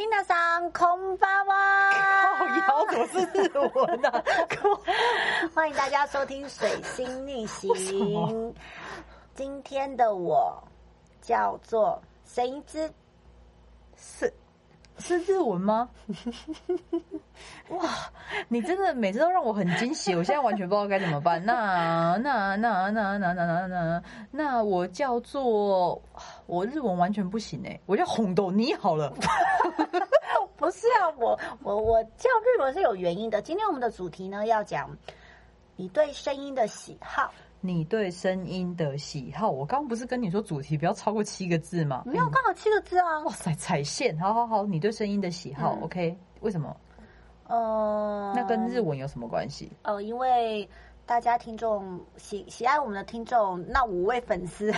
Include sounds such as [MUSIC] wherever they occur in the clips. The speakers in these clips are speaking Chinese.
皆さんこんばんは。靠腰[LAUGHS] 怎么是日文[LAUGHS] 啊？欢迎大家收听《水星逆行为什么》。今天的我叫做神一之，是 是日文吗？[LAUGHS] 哇，你真的每次都让我很惊喜，我现在完全不知道该怎么办。那那那那那那那那那我叫做我日文完全不行哎，我叫红豆你好了。[LAUGHS] 不是啊，我我我叫日文是有原因的。今天我们的主题呢，要讲你对声音的喜好。你对声音的喜好，我刚刚不是跟你说主题不要超过七个字吗？没有，刚好七个字啊。哇塞，踩线，好好好，你对声音的喜好、嗯 o k 为什么？呃，那跟日文有什么关系？呃，因为大家听众喜喜爱我们的听众，那五位粉丝 [LAUGHS] 应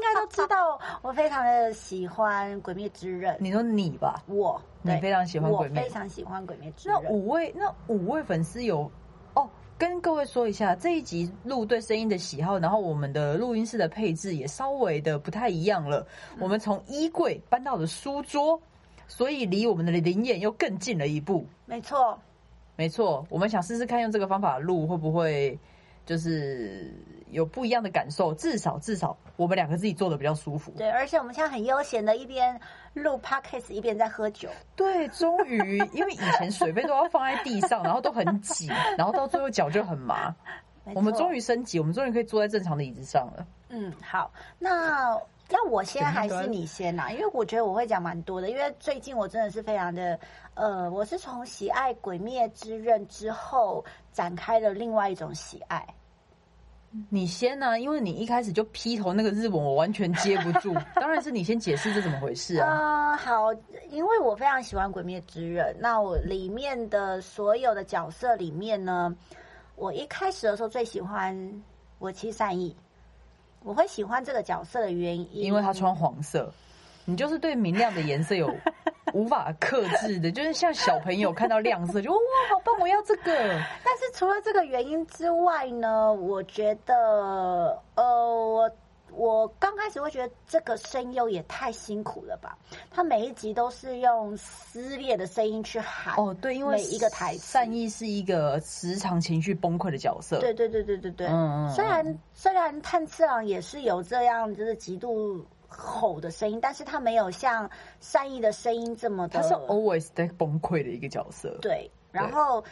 该都知道，我非常的喜欢《鬼灭之刃》。你说你吧，我你非常喜欢鬼灭非常喜欢《鬼灭之那刃》。五位那五位粉丝有哦，跟各位说一下，这一集录对声音的喜好，然后我们的录音室的配置也稍微的不太一样了。我们从衣柜搬到了书桌，所以离我们的灵眼又更近了一步。没错，没错，我们想试试看用这个方法录会不会就是有不一样的感受，至少至少我们两个自己做的比较舒服。对，而且我们现在很悠闲的，一边录 podcast 一边在喝酒。对，终于，因为以前水杯都要放在地上，然后都很挤，然后到最后脚就很麻。我们终于升级，我们终于可以坐在正常的椅子上了。嗯，好，那要我先还是你先啊、因为我觉得我会讲蛮多的，因为最近我真的是非常的，呃，我是从喜爱《鬼灭之刃》之后展开了另外一种喜爱。你先呢、因为你一开始就劈头那个日文，我完全接不住。[LAUGHS] 当然是你先解释这怎么回事啊？啊、好，因为我非常喜欢《鬼灭之刃》，那我里面的所有的角色里面呢，我一开始的时候最喜欢我妻善意。我会喜欢这个角色的原因，因为他穿黄色，你就是对明亮的颜色有 [LAUGHS] 无法克制的，就是像小朋友看到亮色就哇好棒，我要这个。[LAUGHS] 但是除了这个原因之外呢，我觉得，呃，我我刚开始会觉得这个声优也太辛苦了吧？他每一集都是用撕裂的声音去喊。哦，对，因为每一个台词善意是一个时常情绪崩溃的角色。对对对对对对。嗯嗯嗯虽然虽然炭次郎也是有这样就是极度吼的声音，但是他没有像善意的声音这么的。他是 always 在崩溃的一个角色。对，然后，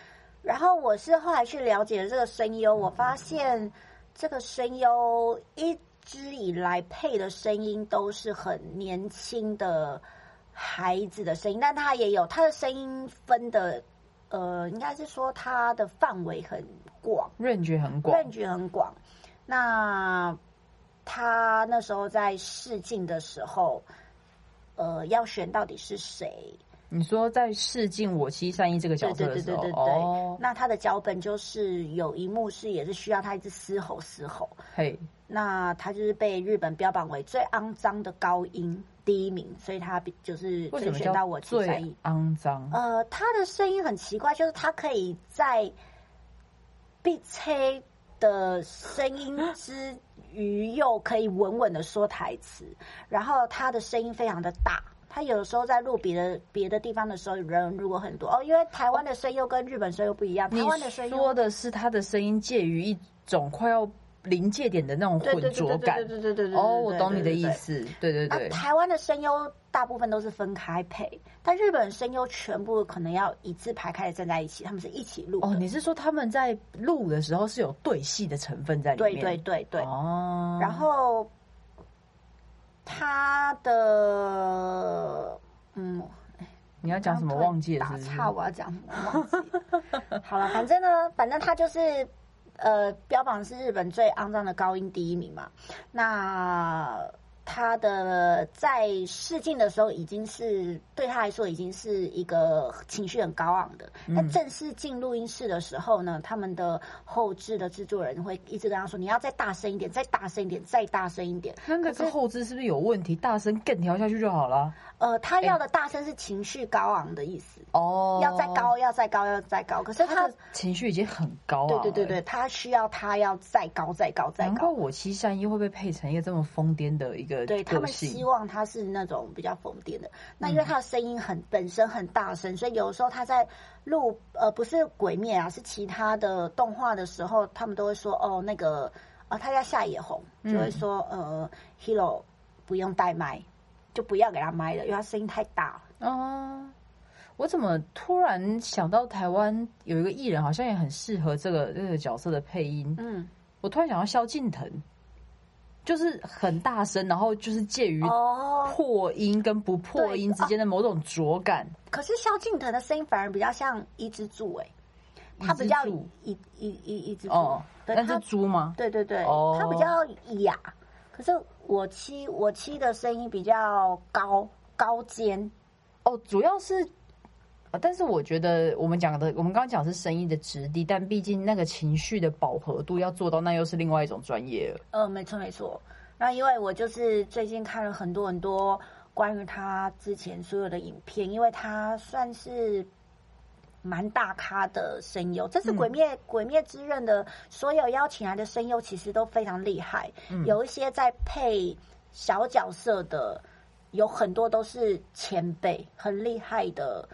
然后我是后来去了解了这个声优，我发现这个声优一直以来配的声音都是很年轻的孩子的声音，但他也有他的声音分的，呃，应该是说他的范围很广，range 很广。range 很广。那他那时候在试镜的时候，呃，要选到底是谁？你说在试镜我妻善意这个角色的时候，对对对对对对哦，那他的脚本就是有一幕是也是需要他一直嘶吼嘶吼，嘿，那他就是被日本标榜为最肮脏的高音第一名，所以他比就是为什么选到我叫最七三一。肮脏？呃，他的声音很奇怪，就是他可以在闭吹的声音之鱼，又可以稳稳的说台词，然后他的声音非常的大。他有时候在录别的别的地方的时候，人如果很多哦，因为台湾的声优跟日本声优不一样，台湾的声优你说的是他的声音介于一种快要临界点的那种浑对对对对浊感对。对对对对。哦，我懂你的意。思。对对对，那台湾的声优大部分都是分开配，但日本声优全部可能要一字排开的站在一起，他们是一起录。哦，你是说他们在录的时候是有对戏的成分在里对面？对对对。哦，然后他的嗯，你要讲什么忘记了是是？打岔，我要讲什么忘记了。好了，反正呢，反正他就是呃，标榜是日本最肮脏的高音第一名嘛。那他的在试镜的时候，已经是对他来说已经是一个情绪很高昂的。那嗯正式进录音室的时候呢，他们的后置的制作人会一直跟他说：“你要再大声一点，再大声一点，再大声一点。”那个可是后置是不是有问题？大声更调下去就好了。呃，他要的大声是情绪高昂的意思，哦，要再高，要再高，要再高。可是他情绪已经很高啊。对对对对，他需要他要再高再高再高。难怪我妻善一会被配成一个这么疯癫的一个的对他们希望他是那种比较疯癫的。那因为他的声音很本身很大声，所以有时候他在录呃不是鬼灭啊，是其他的动画的时候，他们都会说哦那个啊他叫夏野红，就会说、呃 Hero 不用带麦，就不要给他麦了，因为他声音太大了。哦，我怎么突然想到台湾有一个艺人，好像也很适合这个这个角色的配音。嗯，我突然想到萧敬腾，就是很大声，然后就是介于哦，破音跟不破音之间的某种拙感。可是萧敬腾的声音反而比较像一只猪哎、他比较一一一一一只猪，哦，那是猪吗？对对对，哦他比较哑，可是我妻我妻的声音比较高高尖，哦，主要是。呃但是我觉得我们讲的，我们刚刚讲的是声音的质地，但毕竟那个情绪的饱和度要做到，那又是另外一种专业了。呃，没错没错。那因为我就是最近看了很多很多关于他之前所有的影片，因为他算是蛮大咖的声优，这次《鬼灭、鬼灭之刃》的所有邀请来的声优其实都非常厉害，有一些在配小角色的，有很多都是前辈，很厉害的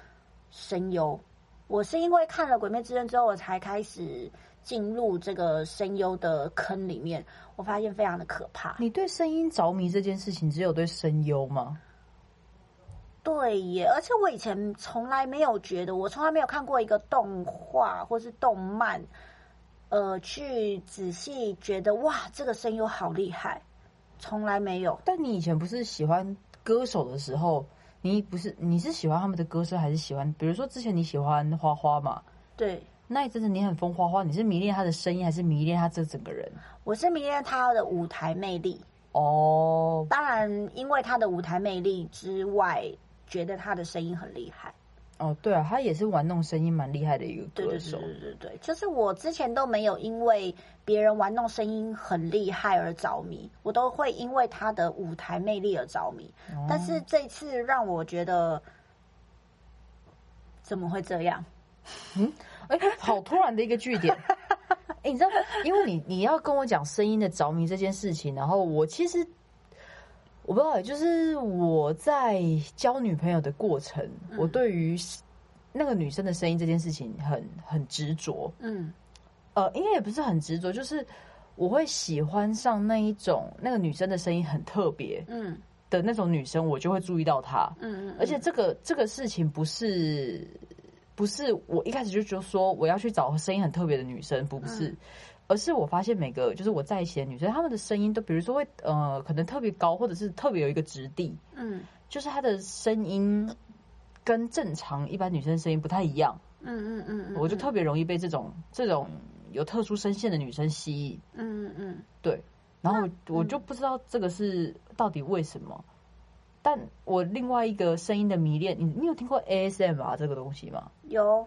声优。我是因为看了《鬼灭之刃》之后，我才开始进入这个声优的坑里面，我发现非常的可怕。你对声音着迷这件事情，只有对声优吗？对耶，而且我以前从来没有觉得，我从来没有看过一个动画或是动漫，呃，去仔细觉得哇，这个声优好厉害，从来没有。但你以前不是喜欢歌手的时候，你不是你是喜欢他们的歌声，还是喜欢？比如说之前你喜欢花花嘛，对，那一阵子你很疯花花，你是迷恋他的声音，还是迷恋他这整个人？我是迷恋他的舞台魅力，哦，当然因为他的舞台魅力之外，觉得他的声音很厉害。哦，对啊，他也是玩弄声音蛮厉害的一个对对歌手。对对对对，就是我之前都没有因为别人玩弄声音很厉害而着迷，我都会因为他的舞台魅力而着迷。哦但是这次让我觉得，怎么会这样？嗯哎、好突然的一个据点。[LAUGHS] 哎、你知道吗？因为你你要跟我讲声音的着迷这件事情，然后我其实我不知道，就是我在交女朋友的过程，嗯我对于那个女生的声音这件事情很很执着。嗯呃，应该也不是很执着，就是我会喜欢上那一种那个女生的声音很特别嗯的那种女生，我就会注意到她。嗯嗯，而且这个这个事情不是不是我一开始就就说我要去找声音很特别的女生，不是，而是我发现每个就是我在一起的女生，她们的声音都比如说会呃可能特别高，或者是特别有一个质地，嗯就是她的声音跟正常一般女生的声音不太一样，嗯嗯嗯嗯，我就特别容易被这种这种有特殊声线的女生吸引，嗯嗯嗯对，然后我我就不知道这个是到底为什么。但我另外一个声音的迷恋，你你有听过 ASMR 这个东西吗？有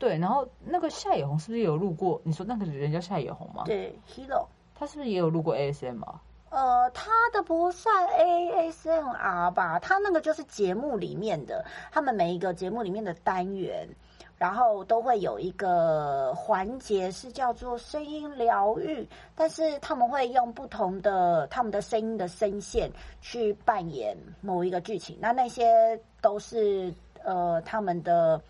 对，然后那个夏野红是不是也有录过？你说那个人叫夏野红吗？对 Hero。他是不是也有录过 ASMR？呃，他的不算 ASMR 吧，他那个就是节目里面的，他们每一个节目里面的单元，然后都会有一个环节是叫做声音疗愈，但是他们会用不同的他们的声音的声线去扮演某一个剧情，那那些都是呃他们的。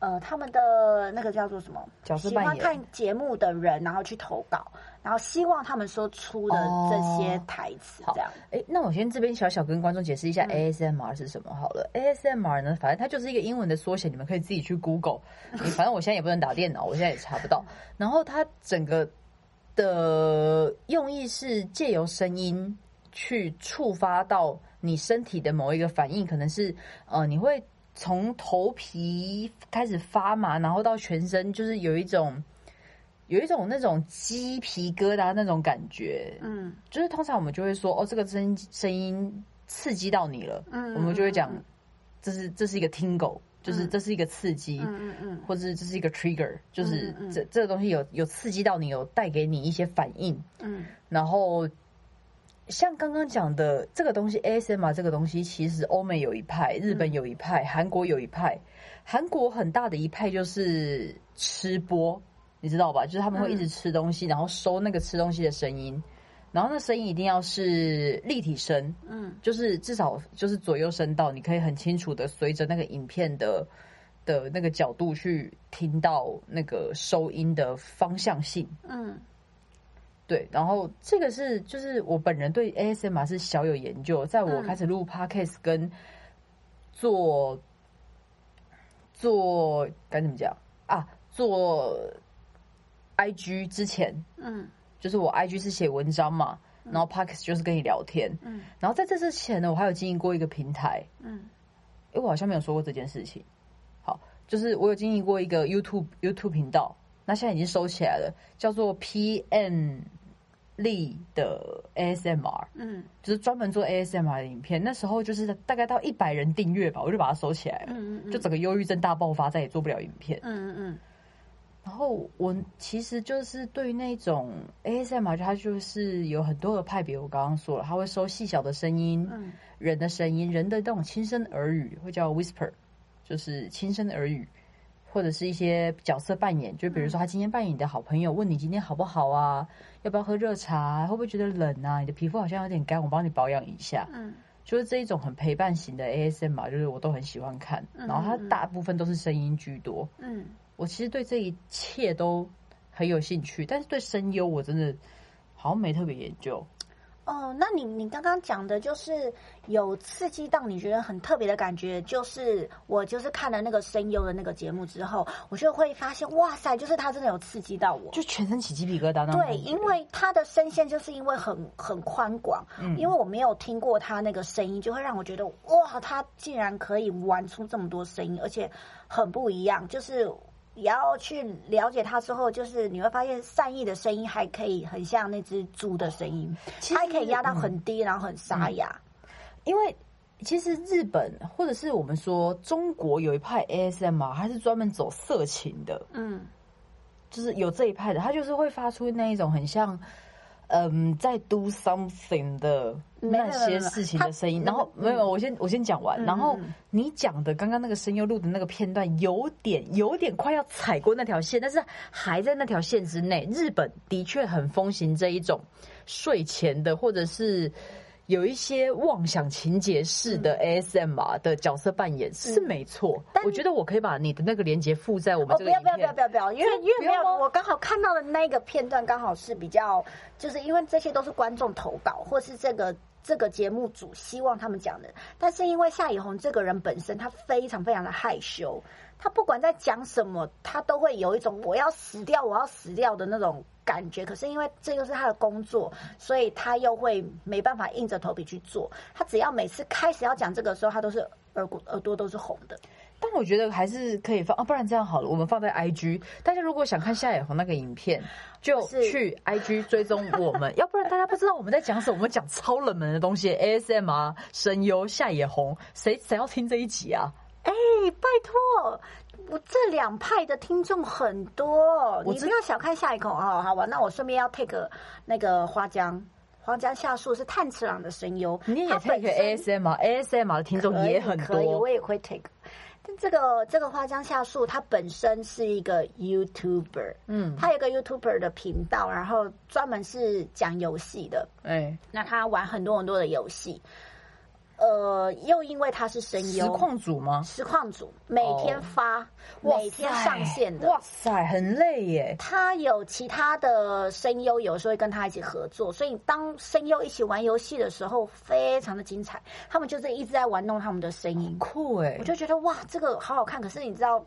呃，他们的那个叫做什么？喜欢角色扮演看节目的人，然后去投稿，然后希望他们说出的这些台词，好这样。哎，那我先这边小小跟观众解释一下嗯 ASMR 是什么好了。ASMR 呢，反正它就是一个英文的缩写，你们可以自己去 Google。反正我现在也不能打电脑，我现在也查不到。然后它整个的用意是借由声音去触发到你身体的某一个反应，可能是呃，你会从头皮开始发麻，然后到全身，就是有一种有一种那种鸡皮疙瘩那种感觉。嗯。就是通常我们就会说，哦，这个声音声音刺激到你了，嗯我们就会讲嗯，这是这是一个 tingle，就是这是一个刺激，嗯嗯嗯。或者是这是一个 trigger，就是这这个东西有有刺激到你，有带给你一些反应，嗯。然后。像刚刚讲的这个东西，ASMR 这个东西，其实欧美有一派，日本有一派，韩国有一派。韩国很大的一派就是吃播，你知道吧？就是他们会一直吃东西，然后收那个吃东西的声音。然后那声音一定要是立体声，嗯就是至少就是左右声道，你可以很清楚的随着那个影片的的那个角度去听到那个收音的方向性。嗯对，然后这个是就是我本人对 ASMR 是小有研究，在我嗯。开始录 Podcast 跟做做该怎么讲啊，做 IG 之前，嗯。就是我 IG 是写文章嘛，然后 Podcast 就是跟你聊天，嗯。然后在这之前呢，我还有经营过一个平台，嗯。哎，我好像没有说过这件事情。好，就是我有经营过一个 YouTube YouTube 频道，那现在已经收起来了，叫做 PM 力的 ASMR，嗯就是专门做 ASMR 的影片。那时候就是大概到一百人订阅吧，我就把它收起来了，嗯嗯，就整个忧郁症大爆发，再也做不了影片。嗯嗯然后我其实就是对于那种 ASMR，它就是有很多的派别。我刚刚说了，它会收细小的声音，嗯人的声音，人的那种轻声耳语，会叫 whisper，就是轻声耳语，或者是一些角色扮演，就比如说他今天扮演你的好朋友，问你今天好不好啊，要不要喝热茶，会不会觉得冷啊？你的皮肤好像有点干，我帮你保养一下。嗯就是这一种很陪伴型的 ASM 嘛就是我都很喜欢看，嗯然后它大部分都是声音居多。嗯我其实对这一切都很有兴趣，但是对声优我真的好像没特别研究。哦，那你你刚刚讲的就是有刺激到你觉得很特别的感觉，就是我就是看了那个声优的那个节目之后，我就会发现，哇塞，就是他真的有刺激到我。就全身起鸡皮疙瘩对，因为他的声线就是因为很很宽广，嗯因为我没有听过他那个声音，就会让我觉得哇，他竟然可以玩出这么多声音，而且很不一样。就是也要去了解他之后，就是你会发现善意的声音还可以很像那只猪的声音，其实它还可以压到很低，然后很沙哑。因为其实日本或者是我们说中国有一派 ASMR，它是专门走色情的，嗯就是有这一派的，它就是会发出那一种很像。嗯，在 do something 的那些事情的声音，然后没有我先我先讲完，嗯然后嗯你讲的刚刚那个声优录的那个片段，有点有点快要踩过那条线，但是还在那条线之内。日本的确很风行这一种睡前的，或者是有一些妄想情节式的 ASMR 的角色扮演是没错。嗯但我觉得我可以把你的那个链接附在我们哦，这个不要不要不要。不要不要，因为因为没有我刚好看到的那个片段，刚好是比较，就是因为这些都是观众投稿，或是这个这个节目组希望他们讲的，但是因为夏以红这个人本身他非常非常的害羞，他不管在讲什么，他都会有一种我要死掉我要死掉的那种感觉。可是因为这又是他的工作，所以他又会没办法硬着头皮去做。他只要每次开始要讲这个时候，他都是耳骨耳朵都是红的。但我觉得还是可以放啊，不然这样好了，我们放在 IG。大家如果想看夏野红那个影片，就去 IG 追踪我们，[LAUGHS] 要不然大家不知道我们在讲什么。我们讲超冷门的东西，ASMR、声优、夏野红，谁谁要听这一集啊？哎、拜托，我这两派的听众很多，我你不要小看下野红哦。好吧，那我顺便要 take 那个花江，花江夏树是炭治郎的声优，你也 take 身 ASMR，ASMR 的听众也很可以，多我。也会 take。但这个这个花江夏树，他本身是一个 YouTuber，嗯，他有个 YouTuber 的频道，然后专门是讲游戏的。哎，那他玩很多很多的游戏，呃，又因为他是声优实优，况组吗？实况组每天发，哇每天上线的。哇塞，很累耶。他有其他的声优，有时候会跟他一起合作，所以当声优一起玩游戏的时候，非常的精彩。他们就是一直在玩弄他们的声音，酷哎我！就觉得哇，这个好好看。可是你知道，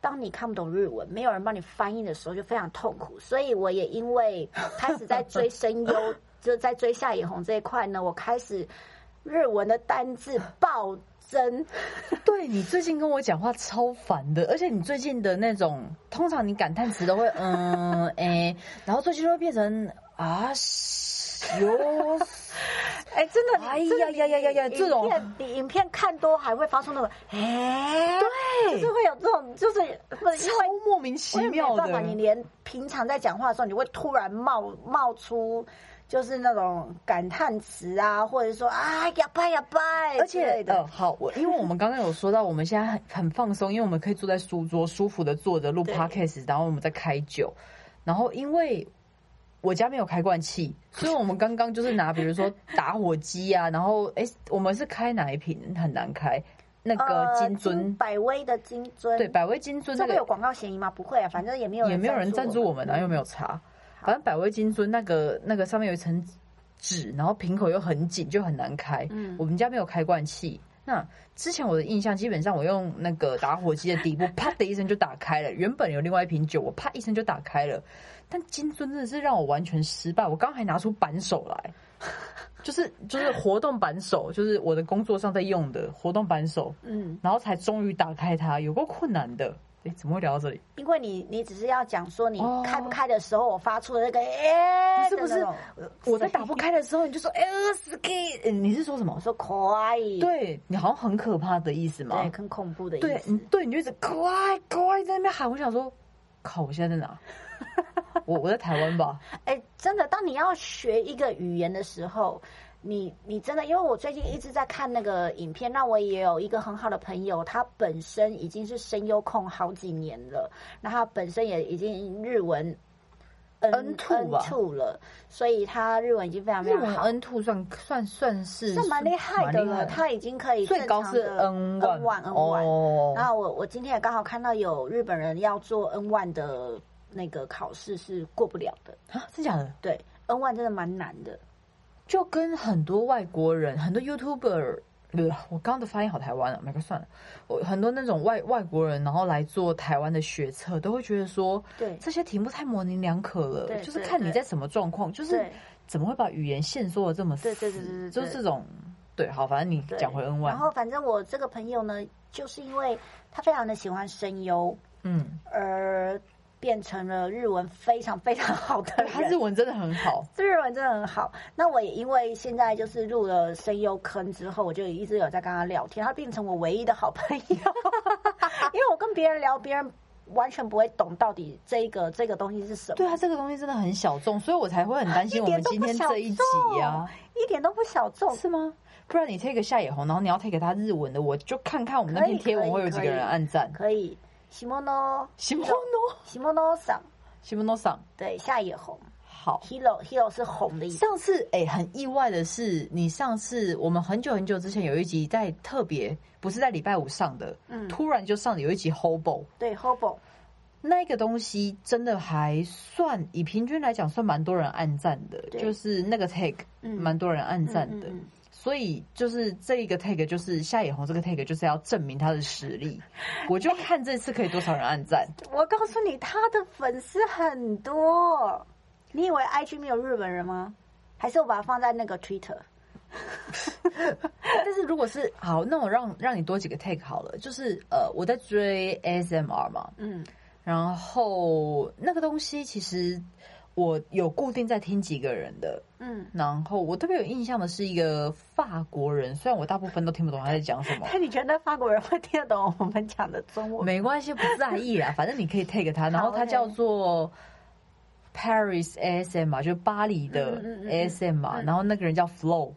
当你看不懂日文，没有人帮你翻译的时候，就非常痛苦。所以我也因为开始在追声优，[LAUGHS] 就在追夏野红这一块呢，我开始日文的单字暴增。[LAUGHS] 对你最近跟我讲话超烦的，而且你最近的那种，通常你感叹词都会嗯 [LAUGHS] 哎、然后最近都会变成啊哟，[LAUGHS] 哎，真的，哎呀呀呀呀呀你这种影片你影片看多还会发出那种哎，对就是会有这种，就是不是因超为。莫名其妙办法，你的。连平常在讲话的时候，你会突然冒冒出就是那种感叹词啊，或者说啊呀拜呀拜，而且呃，好，我因为我们刚刚有说到，我们现在很很放松，因为我们可以坐在书桌舒服的坐着录 podcast，然后我们在开酒，然后因为我家没有开罐器，[LAUGHS] 所以我们刚刚就是拿，比如说打火机啊，然后哎、我们是开哪一瓶很难开，那个呃金樽，百威的金樽，对，百威金樽那个这会有广告嫌疑吗？不会啊，反正也没有也没有人赞助我们。啊，又没。有查，反正百威金樽那个那个上面有一层纸，然后瓶口又很紧，就很难开。嗯我们家没有开罐器。那之前我的印象，基本上我用那个打火机的底部，啪的一声就打开了。原本有另外一瓶酒，我啪一声就打开了。但金樽真的是让我完全失败。我刚还拿出扳手来，就是就是活动扳手，就是我的工作上在用的活动扳手，嗯，然后才终于打开它，有过困难的。诶，怎么会聊到这里？因为你你只是要讲说你哦开不开的时候，我发出的那个哎，不是不是我在打不开的时候，你就说哎呀死 gay，呃你是说什么我？说可爱，对你好像很可怕的意思吗？对，很恐怖的意，思对。对，你就一直可爱可爱在那边喊。我想说，靠，我现在在哪？[LAUGHS] 我我在台湾吧？哎、真的，当你要学一个语言的时候，你你真的，因为我最近一直在看那个影片，那我也有一个很好的朋友，他本身已经是声优控好几年了，那他本身也已经日文 N two two 了，所以他日文已经非常非常好。N two 算算算是是蛮厉害的了，他已经可以最高是正常的 N N one N one。哦然后我我今天也刚好看到有日本人要做 N one 的那个考试是过不了的，啊，真假的？对，N one 真的蛮难的。就跟很多外国人，很多 YouTuber，呃，我刚刚的发音好台湾啊，没关系算了。我很多那种外外国人，然后来做台湾的学测，都会觉得说，对。这些题目太模棱两可了，对就是看你在什么状况，就是怎么会把语言限缩的这么死？对对对对对就是这种，对，好，反正你讲回 N 然后反正我这个朋友呢，就是因为他非常的喜欢声优，嗯，而变成了日文非常非常好的人。他日文真的很好，[LAUGHS] 日文真的很好。那我也因为现在就是入了声优坑之后，我就一直有在跟他聊天，他变成我唯一的好朋友。[LAUGHS] 因为我跟别人聊，别人完全不会懂到底这个这个东西是什么。对啊，这个东西真的很小众，所以我才会很担心我们今天这一集呀、一点都不小众。是吗？不然你 take 夏野红，然后你要 take 他日文的，我就看看我们那篇贴文会有几个人按赞。可以，西莫诺，西莫诺，西莫诺桑，西莫诺桑，对，下野红。好。，hero hero 是红的意思。上次哎、很意外的是，你上次我们很久很久之前有一集在特别不是在礼拜五上的，嗯。突然就上了有一集 Hobo，对，hobo，那个东西真的还算以平均来讲算蛮多人暗赞的，就是那个 tag 嗯。蛮多人暗赞的。嗯嗯嗯所以就是这一个 take 就是夏野红这个 take 就是要证明他的实力。[LAUGHS] 我就看这次可以多少人按赞。我告诉你，他的粉丝很多。你以为 IG 没有日本人吗？还是我把它放在那个 Twitter？[LAUGHS] 但是如果是好，那我让让你多几个 take 好了。就是呃，我在追 ASMR 嘛，嗯，然后那个东西其实我有固定在听几个人的，嗯，然后我特别有印象的是一个法国人，虽然我大部分都听不懂他在讲什么。但你觉得法国人会听得懂我们讲的中文？没关系，不在意啦，[LAUGHS] 反正你可以 take 他，然后他叫做 Paris ASM 嘛，就是巴黎的嗯嗯嗯嗯。ASM 嘛，然后那个人叫 Flow。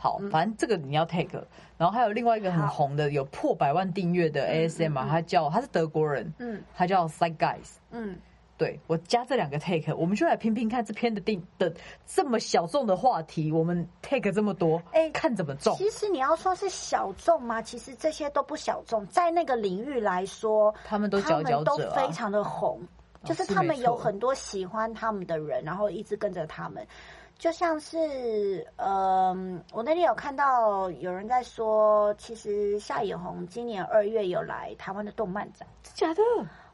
好，反正这个你要 take，然后还有另外一个很好红的，有破百万订阅的 ASM 嘛，他叫他是德国人，嗯。他叫 Side Guys。嗯，对我加这两个 take，我们就来拼拼看这篇的定的这么小众的话题，我们 take 这么多，哎看怎么中。其实你要说是小众吗？其实这些都不小众，在那个领域来说，他们都佼佼他们都非，常的红，就是是他们有很多喜欢他们的人，然后一直跟着他们。就像是，嗯、我那天有看到有人在说，其实夏野红今年二月有来台湾的动漫展，假的？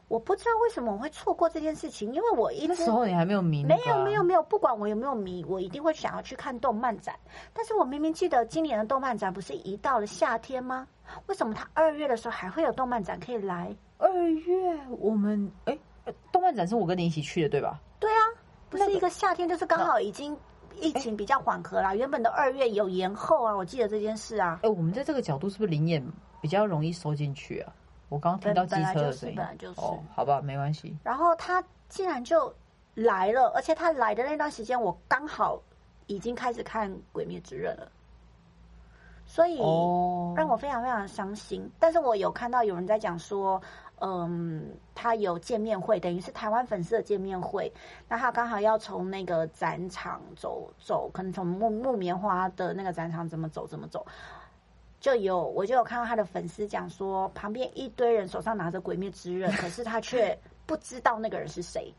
我不知道为什么我会错过这件事情，因为我一直那时候你还没有迷、没有没有，没有，不管我有没有迷，我一定会想要去看动漫展。但是我明明记得今年的动漫展不是一到了夏天吗？为什么他二月的时候还会有动漫展可以来？二月我们哎、呃动漫展是我跟你一起去的对吧？对啊，不是一个夏天，就是刚好已经疫情比较缓和啦。原本的二月有延后啊，我记得这件事啊。哎、我们在这个角度是不是灵眼比较容易收进去啊？我刚刚听到机车的声音，本来就是本来就是哦，好吧，没关系。然后他竟然就来了，而且他来的那段时间，我刚好已经开始看《鬼灭之刃》了，所以哦，让我非常非常伤心。但是我有看到有人在讲说，嗯，他有见面会，等于是台湾粉丝的见面会。那他刚好要从那个展场走走，可能从木木棉花的那个展场怎么走怎么走，就有我就有看到他的粉丝讲说，旁边一堆人手上拿着《鬼灭之刃》，可是他却不知道那个人是谁，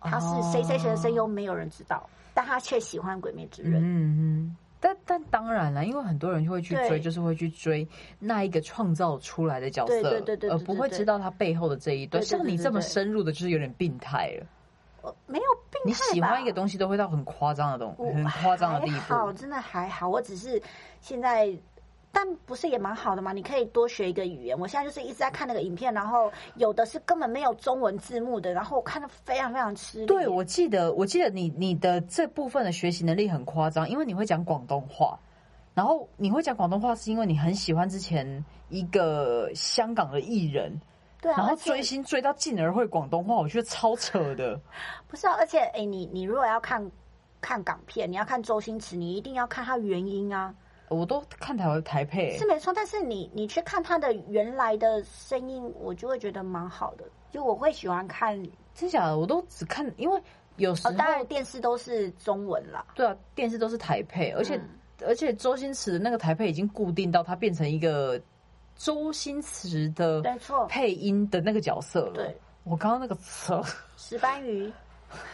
他是谁谁谁的声优，没有人知道，但他却喜欢《鬼灭之刃》。嗯嗯。但但当然了，因为很多人就会去追，就是会去追那一个创造出来的角色，对对对，而不会知道他背后的这一段。像你这么深入的，就是有点病态了。没有病态，你喜欢一个东西都会到很夸张的东，很夸张的地步。好，真的还好，我只是现在。但不是也蛮好的吗？你可以多学一个语言。我现在就是一直在看那个影片，然后有的是根本没有中文字幕的，然后我看的非常非常吃力。对，我记得，我记得你你的这部分的学习能力很夸张，因为你会讲广东话，然后你会讲广东话是因为你很喜欢之前一个香港的艺人，对，然后追星追到进而会广东话，我觉得超扯的。不是啊，而且哎，你你如果要看看港片，你要看周星驰，你一定要看他原音啊。我都看台台配是没错，但是你你去看他的原来的声音，我就会觉得蛮好的。就我会喜欢看，真假的我都只看，因为有时候当然电视都是中文啦。对啊，电视都是台配，而且而且周星驰的那个台配已经固定到他变成一个周星驰的没错配音的那个角色了。对，我刚刚那个词 [LAUGHS] 石斑鱼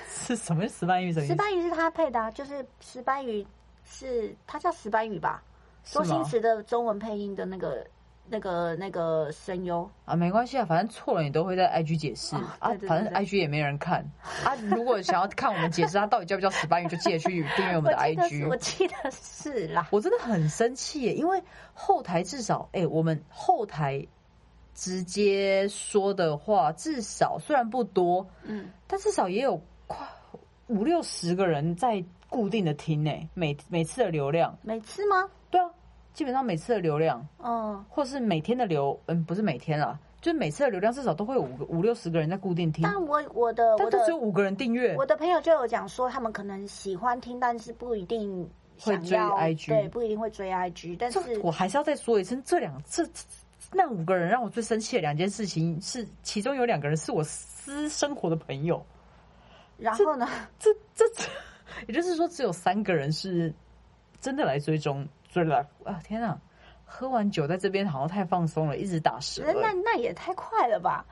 是什么？石斑鱼什么？石斑鱼是他配的，就是石斑鱼是他叫石斑鱼吧？周星驰的中文配音的那个、那个、那个声优啊，没关系啊，反正错了你都会在 IG 解释啊，反正 IG 也没人看啊。[LAUGHS] 如果想要看我们解释他到底叫不叫石斑鱼，就记得去订阅我们的 IG。我记得是啦，我真的很生气耶，因为后台至少哎，我们后台直接说的话至少虽然不多，嗯，但至少也有快五六十个人在固定的听呢，每每次的流量，每次吗？对啊。基本上每次的流量，嗯，或是每天的流，嗯，不是每天啦，就是每次的流量至少都会有五个五六十个人在固定听。但我我的，但只有五个人订阅。我的朋友就有讲说，他们可能喜欢听，但是不一定会追 IG，对，不一定会追 IG。但是我还是要再说一次，这两次那五个人让我最生气的两件事情是，其中有两个人是我私生活的朋友。然后呢？这这这，也就是说，只有三个人是真的来追踪。天哪，喝完酒在这边好像太放松了，一直打嗝。那那也太快了吧？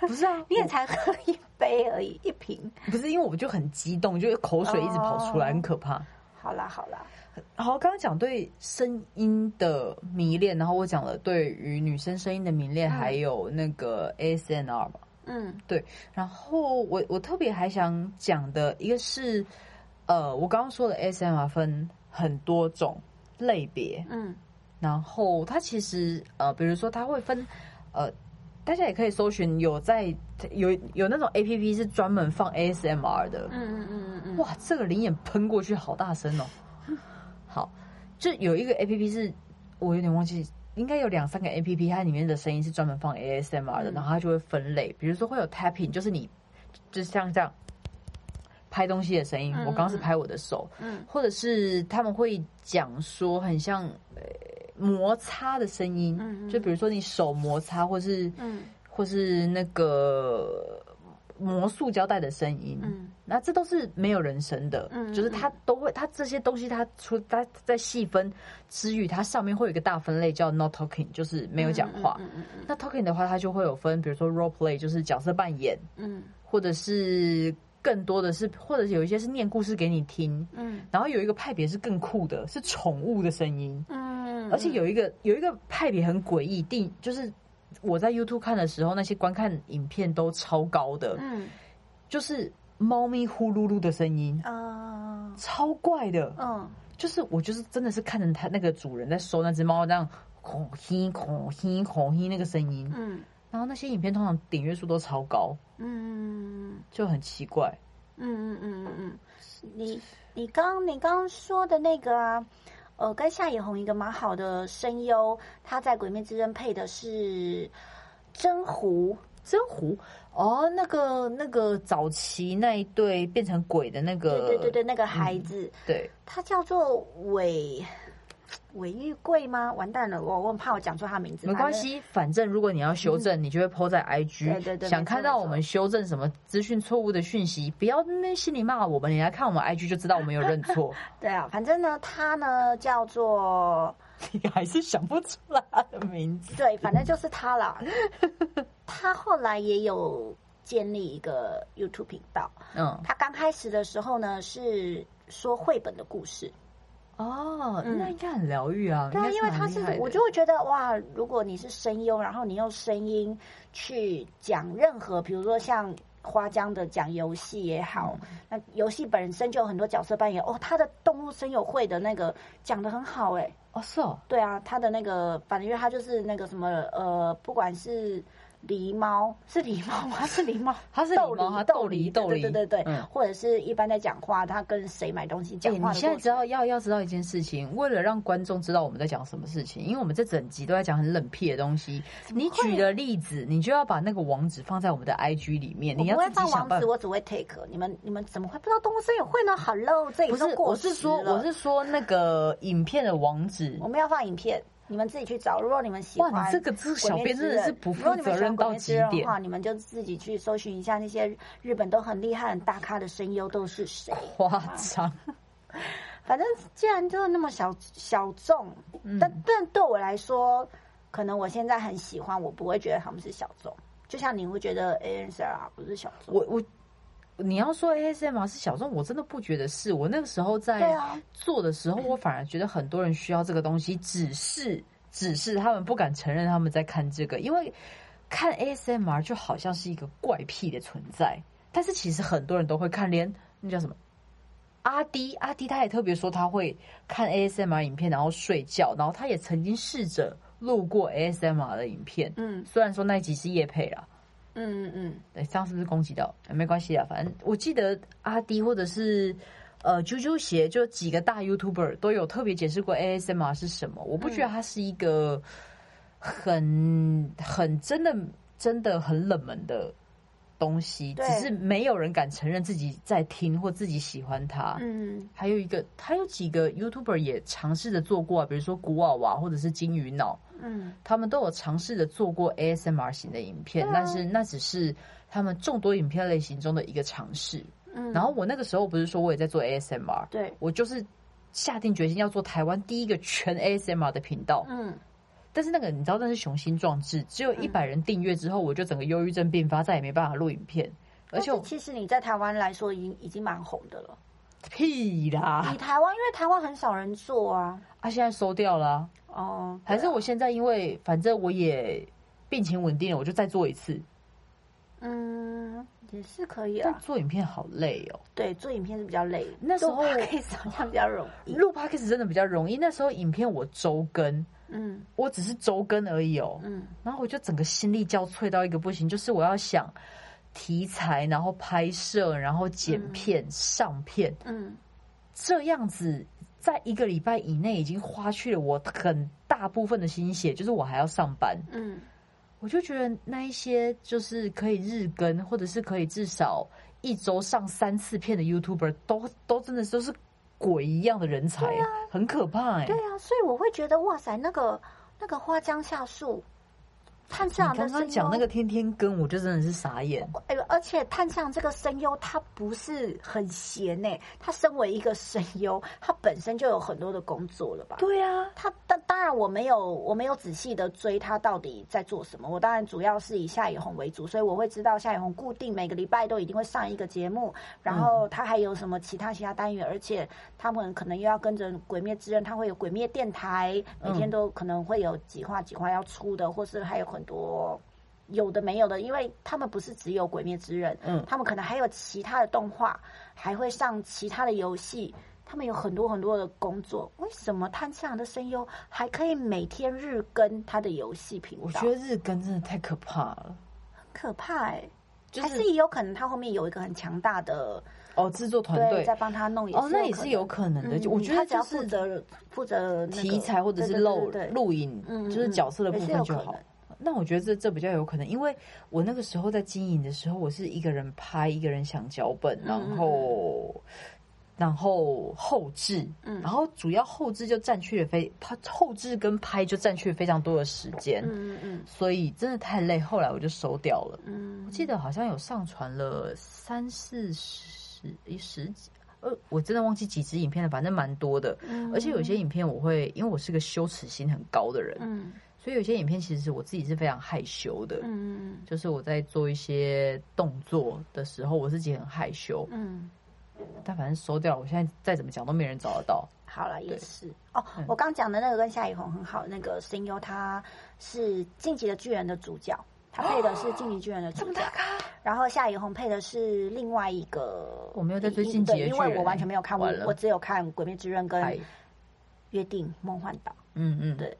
不是啊，[LAUGHS] 你也才喝一杯而已，一瓶。不是因为我就很激动，就口水一直跑出来，很可怕。好啦好啦，好，刚刚讲对声音的迷恋，然后我讲了对于女生声音的迷恋，还有那个 ASNR 嘛。嗯，对。然后我我特别还想讲的一个是，呃，我刚刚说的 ASMR 分很多种。类别，嗯，然后它其实呃，比如说它会分，呃，大家也可以搜寻有在有有那种 A P P 是专门放 A S M R 的，嗯嗯嗯嗯嗯，哇，这个灵眼喷过去好大声哦，好，就有一个 A P P 是我有点忘记，应该有两三个 A P P，它里面的声音是专门放 A S M R 的，然后它就会分类，比如说会有 tapping，就是你就像这样。拍东西的声音，我刚刚是拍我的手，嗯，或者是他们会讲说很像呃摩擦的声音，嗯，就比如说你手摩擦，或是嗯，或是那个磨塑胶带的声音，嗯，那这都是没有人声的，嗯，就是它都会，它这些东西它出它在细分之余，它上面会有一个大分类叫 not talking，就是没有讲话，嗯嗯嗯，那 talking 的话，它就会有分，比如说 role play，就是角色扮演，嗯，或者是。更多的是，或者有一些是念故事给你听，嗯，然后有一个派别是更酷的，是宠物的声音，嗯，而且有一个有一个派别很诡异，定就是我在 YouTube 看的时候，那些观看影片都超高的，嗯，就是猫咪呼噜噜的声音，啊，超怪的，嗯，就是我就是真的是看着它那个主人在收那只猫，这样吼嘿吼嘿吼嘿那个声音，嗯。然后那些影片通常点阅数都超高，嗯，就很奇怪，嗯嗯嗯嗯嗯。你你刚你刚刚说的那个啊，呃，跟夏野红一个蛮好的声优，他在《鬼灭之刃》配的是真狐，真狐哦，那个那个早期那一对变成鬼的那个，对对对对，那个孩子，对，他叫做尾。韦玉贵吗？完蛋了，我我很怕我讲错他名字。没关系，反正如果你要修正，你就会 po 在 IG。对对对想看到我们修正什么资讯错误的讯息，不要那心里骂我们，你来看我们 IG 就知道我们有认错。[LAUGHS] 对啊，反正呢，他呢叫做 [LAUGHS] 你还是想不出来他的名字。对，反正就是他啦。[LAUGHS] 他后来也有建立一个 YouTube 频道。嗯，他刚开始的时候呢，是说绘本的故事。哦，嗯那应该很疗愈啊。对啊，因为他是我就会觉得哇，如果你是声优，然后你用声音去讲任何，比如说像花江的讲游戏也好，嗯那游戏本身就有很多角色扮演哦，他的动物声友会的那个讲的很好哎、哦，是哦，对啊，他的那个反正因为他就是那个什么呃，不管是。狸猫是狸猫吗？[LAUGHS] 是狸猫，它是狸猫他斗斗狸，狸斗狸对对对或者是一般在讲话，他跟谁买东西讲哎、话的你现在知道要要知道一件事情，为了让观众知道我们在讲什么事情，因为我们这整集都在讲很冷僻的东西。你举的例子，你就要把那个网址放在我们的 IG 里面，你不会自己想办法放网址，。我只会 take。你们你们怎么会不知道动物森友会呢？Hello，这不是我是说，我是说那个影片的网址我。们要放影片，你们自己去找。如果你们喜欢，这个这个小编真的是不负责任到极点。的话，你们就自己去搜寻一下那些日本都很厉害、很大咖的声优都是谁。夸张，[LAUGHS] 反正既然就是那么小小众，嗯但但对我来说，可能我现在很喜欢，我不会觉得他们是小众。就像你会觉得 A N S R 不是小众，我我你要说 ASMR 是小众，我真的不觉得是。我那个时候在啊做的时候，我反而觉得很多人需要这个东西，只是只是他们不敢承认他们在看这个，因为看 ASMR 就好像是一个怪癖的存在。但是其实很多人都会看，连那叫什么阿迪，阿迪他也特别说他会看 ASMR 影片，然后睡觉，然后他也曾经试着录过 ASMR 的影片。嗯虽然说那一集是夜配啦，嗯嗯嗯，对，这样是不是攻击到？没关系啊，反正我记得阿迪或者是呃啾啾鞋，就几个大 YouTuber 都有特别解释过 ASMR 是什么。我不觉得它是一个很很真的真的很冷门的东西，只是没有人敢承认自己在听或自己喜欢它。嗯还有一个，还有几个 YouTuber 也尝试着做过啊，比如说古娃娃或者是金鱼脑，嗯他们都有尝试的做过 ASMR 型的影片，啊但是那只是他们众多影片类型中的一个尝试。嗯，然后我那个时候不是说我也在做 ASMR，对，我就是下定决心要做台湾第一个全 ASMR 的频道。嗯。但是那个你知道那是雄心壮志，只有一百人订阅之后，我就整个忧郁症并发，再也没办法录影片。而且其实你在台湾来说，已经已经蛮红的了。屁啦你，台湾，因为台湾很少人做啊。啊，现在收掉了啊、哦，还是我现在因为反正我也病情稳定了，我就再做一次。嗯，也是可以但啊。做影片好累哦。对，做影片是比较累，那时候可以好像比较容易。录 podcast 真的比较容易，那时候影片我周更，嗯。我只是周更而已哦。嗯。然后我就整个心力交瘁到一个不行，就是我要想题材，然后拍摄，然后剪片、上片，嗯。这样子在一个礼拜以内已经花去了我很大部分的心血，就是我还要上班。嗯，我就觉得那一些就是可以日更，或者是可以至少一周上三次片的 YouTuber，都都真的都是鬼一样的人才，很可怕哎、对啊，所以我会觉得哇塞，那个那个花江夏树，探你长的刚刚讲那个天天跟，我就真的是傻眼。哎呦，而且探长这个声优他不是很闲呢、他身为一个声优，他本身就有很多的工作了吧？对啊，他当当然我没有我没有仔细的追他到底在做什么，我当然主要是以夏雨红为主，所以我会知道夏雨红固定每个礼拜都一定会上一个节目，然后他还有什么其他其他单元，而且他们可能又要跟着《鬼灭之刃》，他会有鬼灭电台，每天都可能会有几话几话要出的，或是还有很多。有的没有的，因为他们不是只有《鬼灭之刃》，嗯他们可能还有其他的动画，还会上其他的游戏，他们有很多很多的工作。为什么炭治郎的声优还可以每天日更他的游戏频道？我觉得日更真的太可怕了，很可怕哎、就是还是也有可能他后面有一个很强大的哦，制作团队在帮他弄哦，那也是有可能的。嗯我觉得他只要负责负责那个题材或者是录录影，嗯就是角色的部分就好。那我觉得这这比较有可能，因为我那个时候在经营的时候，我是一个人拍，一个人想脚本，然嗯后然后后置，嗯然后主要后置就占去了非拍后置跟拍就占去了非常多的时间，嗯嗯所以真的太累，后来我就收掉了。嗯我记得好像有上传了三四十一十几，呃，我真的忘记几支影片了，反正蛮多的。嗯而且有些影片我会，因为我是个羞耻心很高的人，嗯所以有些影片其实是我自己是非常害羞的。嗯就是我在做一些动作的时候，我自己很害羞，嗯，但反正收掉了，我现在再怎么讲都没人找得到。好了，也是哦嗯。我刚讲的那个跟夏以红很好，那个声优他是《晋级的巨人》的主角，他配的是《晋级巨人》的主角，然后夏以红配的是另外一个。我没有在追一晋级的对因巨人为我完全没有看，我完我只有看《鬼灭之刃》跟《约定梦幻岛嗯嗯，对。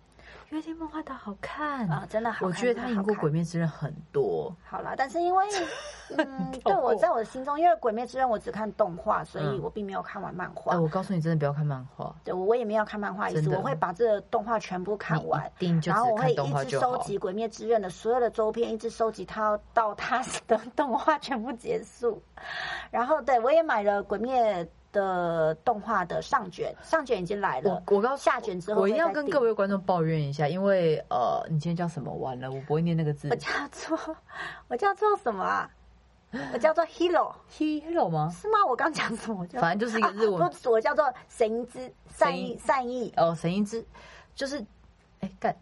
约定梦幻的好看》啊，真的好看。我觉得他赢过《鬼灭之刃》很多。好啦，但是因为，[LAUGHS] 嗯，对我在我的心中，因为《鬼灭之刃》我只看动画，所以嗯我并没有看完漫画。哎，我告诉你，真的不要看漫画，对我我也没有看漫画意思，我会把这个动画全部看完，一定就然后我会一直。收集《鬼灭之刃》的所有的周边，一直收集它到它的动画全部结束。然后对我也买了《鬼灭》的动画的上卷，上卷已经来了我。我告诉下卷之后我一定要跟各位观众抱怨一下，因为呃，你今天叫什么？完了，我不会念那个字我。叫做我叫做什么啊？我叫做 Hero Hello 吗？是吗？我刚讲什么？反正就是一个日文我叫做神之善意善意，哦，神音之，就是，哎干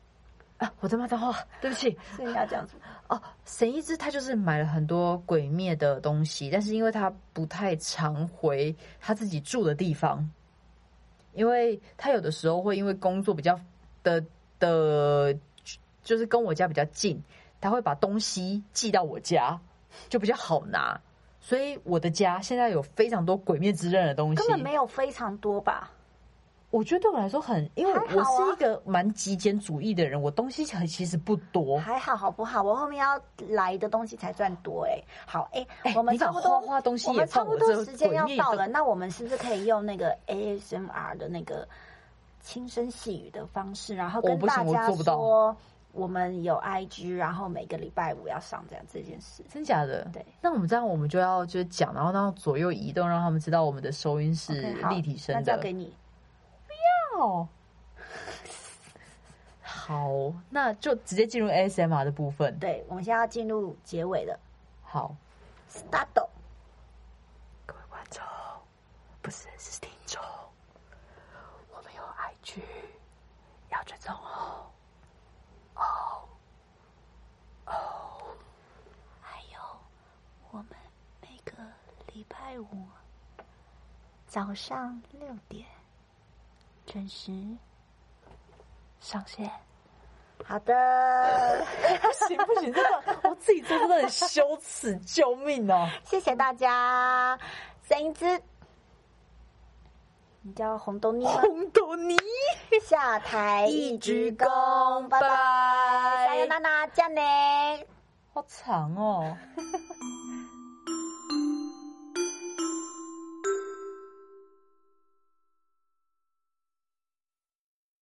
啊！我在骂脏话，对不起。是你要讲什么？哦，神一之他就是买了很多鬼灭的东西，但是因为他不太常回他自己住的地方，因为他有的时候会因为工作比较的的，就是跟我家比较近，他会把东西寄到我家，就比较好拿。所以我的家现在有非常多鬼灭之刃的东西，根本没有非常多吧？我觉得对我来说很，因为我是一个蛮极简主义的人，我东西很其实不多。还好，好不好？我后面要来的东西才算多哎、好哎、哎我们差不多花花东西也我们差不多时间要到了，那我们是不是可以用那个 ASMR 的那个轻声细语的方式，然后跟大家说我们有 IG，然后每个礼拜五要上这样这件事？真假的？对。那我们这样，我们就要就是讲，然后让左右移动，让他们知道我们的收音是立体声的。那交给你。哦，[LAUGHS] 好，那就直接进入 ASMR 的部分。对，我们现在要进入结尾了好，，start。各位观众，不是是听众，我们有 IG 要追踪哦。哦哦，还有，我们每个礼拜五早上六点准时上线。好的，不 [LAUGHS] 行不行，真的，我自己做真的很羞耻，救命哦！谢谢大家。声音之，你叫红豆泥吗？红豆泥，下台一鞠躬，拜拜。拜加油娜娜，加呢。好长哦。